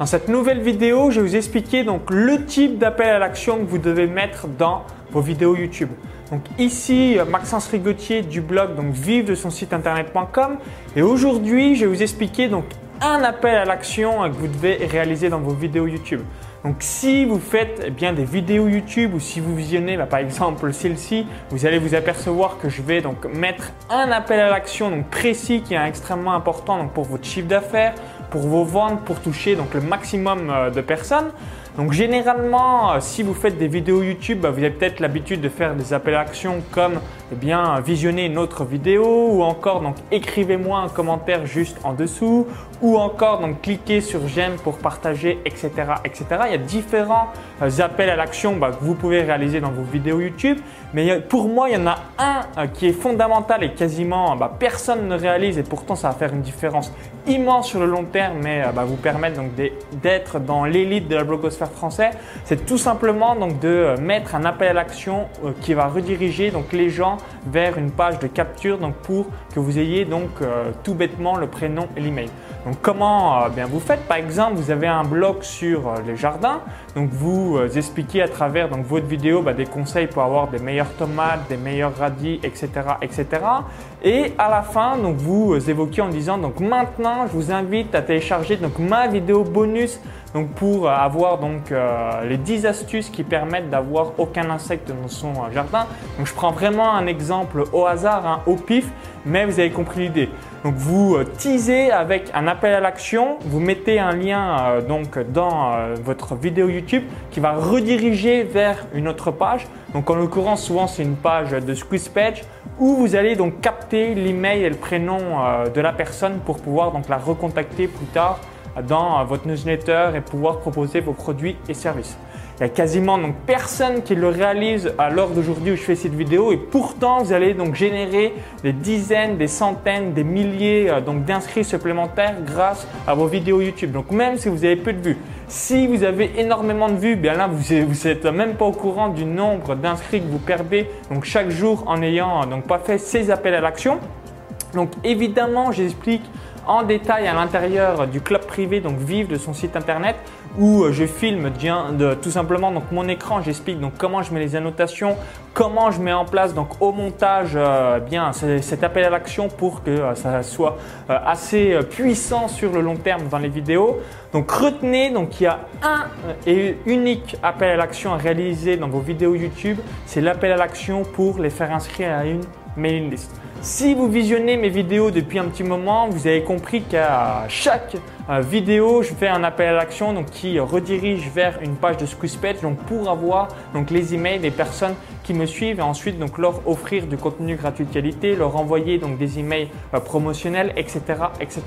Dans cette nouvelle vidéo, je vais vous expliquer donc le type d'appel à l'action que vous devez mettre dans vos vidéos YouTube. Donc ici, Maxence Rigotier du blog donc vive de son site internet.com et aujourd'hui, je vais vous expliquer donc un appel à l'action que vous devez réaliser dans vos vidéos YouTube. Donc si vous faites eh bien des vidéos YouTube ou si vous visionnez bah, par exemple celle-ci, vous allez vous apercevoir que je vais donc mettre un appel à l'action donc précis qui est extrêmement important donc pour votre chiffre d'affaires, pour vos ventes, pour toucher donc le maximum euh, de personnes. Donc généralement, euh, si vous faites des vidéos YouTube, bah, vous avez peut-être l'habitude de faire des appels à action comme eh bien, visionner une autre vidéo ou encore donc écrivez-moi un commentaire juste en dessous ou encore donc cliquez sur j'aime pour partager, etc., etc. Il y a différents euh, appels à l'action bah, que vous pouvez réaliser dans vos vidéos YouTube, mais pour moi, il y en a un euh, qui est fondamental et quasiment bah, personne ne réalise et pourtant ça va faire une différence immense sur le long terme, mais vous permettre donc d'être dans l'élite de la blogosphère français, c'est tout simplement donc de euh, mettre un appel à l'action euh, qui va rediriger donc les gens vers une page de capture donc pour que vous ayez donc euh, tout bêtement le prénom et l'email. Donc comment bien vous faites? Par exemple, vous avez un blog sur les jardins, donc vous expliquez à travers donc votre vidéo bah, des conseils pour avoir des meilleures tomates, des meilleurs radis, etc., etc. Et à la fin, donc vous évoquez en disant donc maintenant, je vous invite à télécharger donc ma vidéo bonus donc pour avoir donc euh, les 10 astuces qui permettent d'avoir aucun insecte dans son euh, jardin. Donc je prends vraiment un exemple au hasard, hein, au pif, mais vous avez compris l'idée. Donc vous euh, teasez avec un appel à l'action, vous mettez un lien donc dans votre vidéo YouTube qui va rediriger vers une autre page. Donc en l'occurrence souvent c'est une page de squeeze page où vous allez donc capter l'email et le prénom de la personne pour pouvoir donc la recontacter plus tard dans votre newsletter et pouvoir proposer vos produits et services. Il y a quasiment donc personne qui le réalise à l'heure d'aujourd'hui où je fais cette vidéo et pourtant vous allez donc générer des dizaines, des centaines, des milliers euh, donc d'inscrits supplémentaires grâce à vos vidéos YouTube. Donc même si vous avez peu de vues, si vous avez énormément de vues, bien là vous n'êtes même pas au courant du nombre d'inscrits que vous perdez donc chaque jour en n'ayant donc pas fait ces appels à l'action. Donc évidemment, j'explique en détail à l'intérieur du club privé, donc vive de son site internet, où euh, je filme de, tout simplement donc mon écran, j'explique donc comment je mets les annotations, comment je mets en place donc au montage euh, bien cet appel à l'action pour que euh, ça soit assez puissant sur le long terme dans les vidéos. Donc retenez donc il y a un et unique appel à l'action à réaliser dans vos vidéos YouTube, c'est l'appel à l'action pour les faire inscrire à une mailing list. Si vous visionnez mes vidéos depuis un petit moment, vous avez compris qu'à chaque euh, vidéo, je fais un appel à l'action qui redirige vers une page de Squeezepage donc pour avoir donc les emails des personnes qui me suivent et ensuite donc leur offrir du contenu gratuit de qualité, leur envoyer donc des emails euh, promotionnels, etc., etc.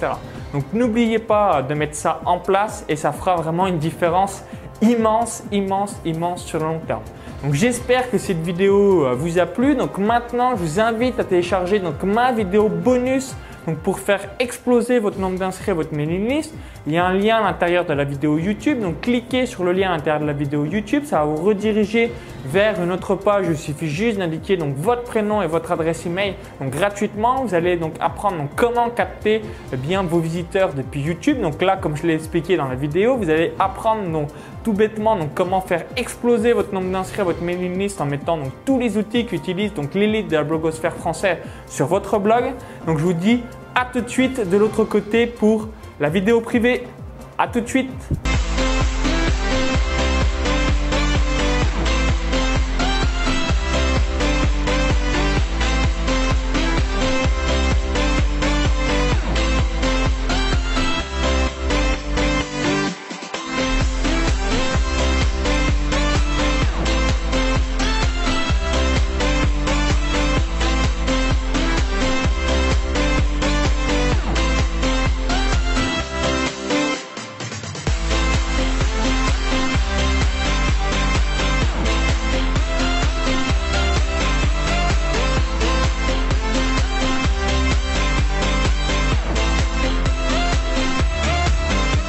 Donc n'oubliez pas de mettre ça en place et ça fera vraiment une différence immense, immense, immense sur le long terme. J'espère que cette vidéo euh, vous a plu. Donc maintenant, je vous invite à télécharger donc ma vidéo bonus pour faire exploser votre nombre d'inscrits à votre mailing list, il y a un lien à l'intérieur de la vidéo YouTube. Donc cliquez sur le lien à l'intérieur de la vidéo YouTube, ça va vous rediriger vers une autre page. Il suffit juste d'indiquer donc votre prénom et votre adresse email donc gratuitement. Vous allez donc apprendre comment capter eh bien vos visiteurs depuis YouTube. Donc là, comme je l'ai expliqué dans la vidéo, vous allez apprendre donc tout bêtement donc comment faire exploser votre nombre d'inscrits à votre mailing list en mettant donc tous les outils qu'utilise donc l'élite de la blogosphère française sur votre blog. Donc je vous dis à tout de suite de l'autre côté pour la vidéo privée. À tout de suite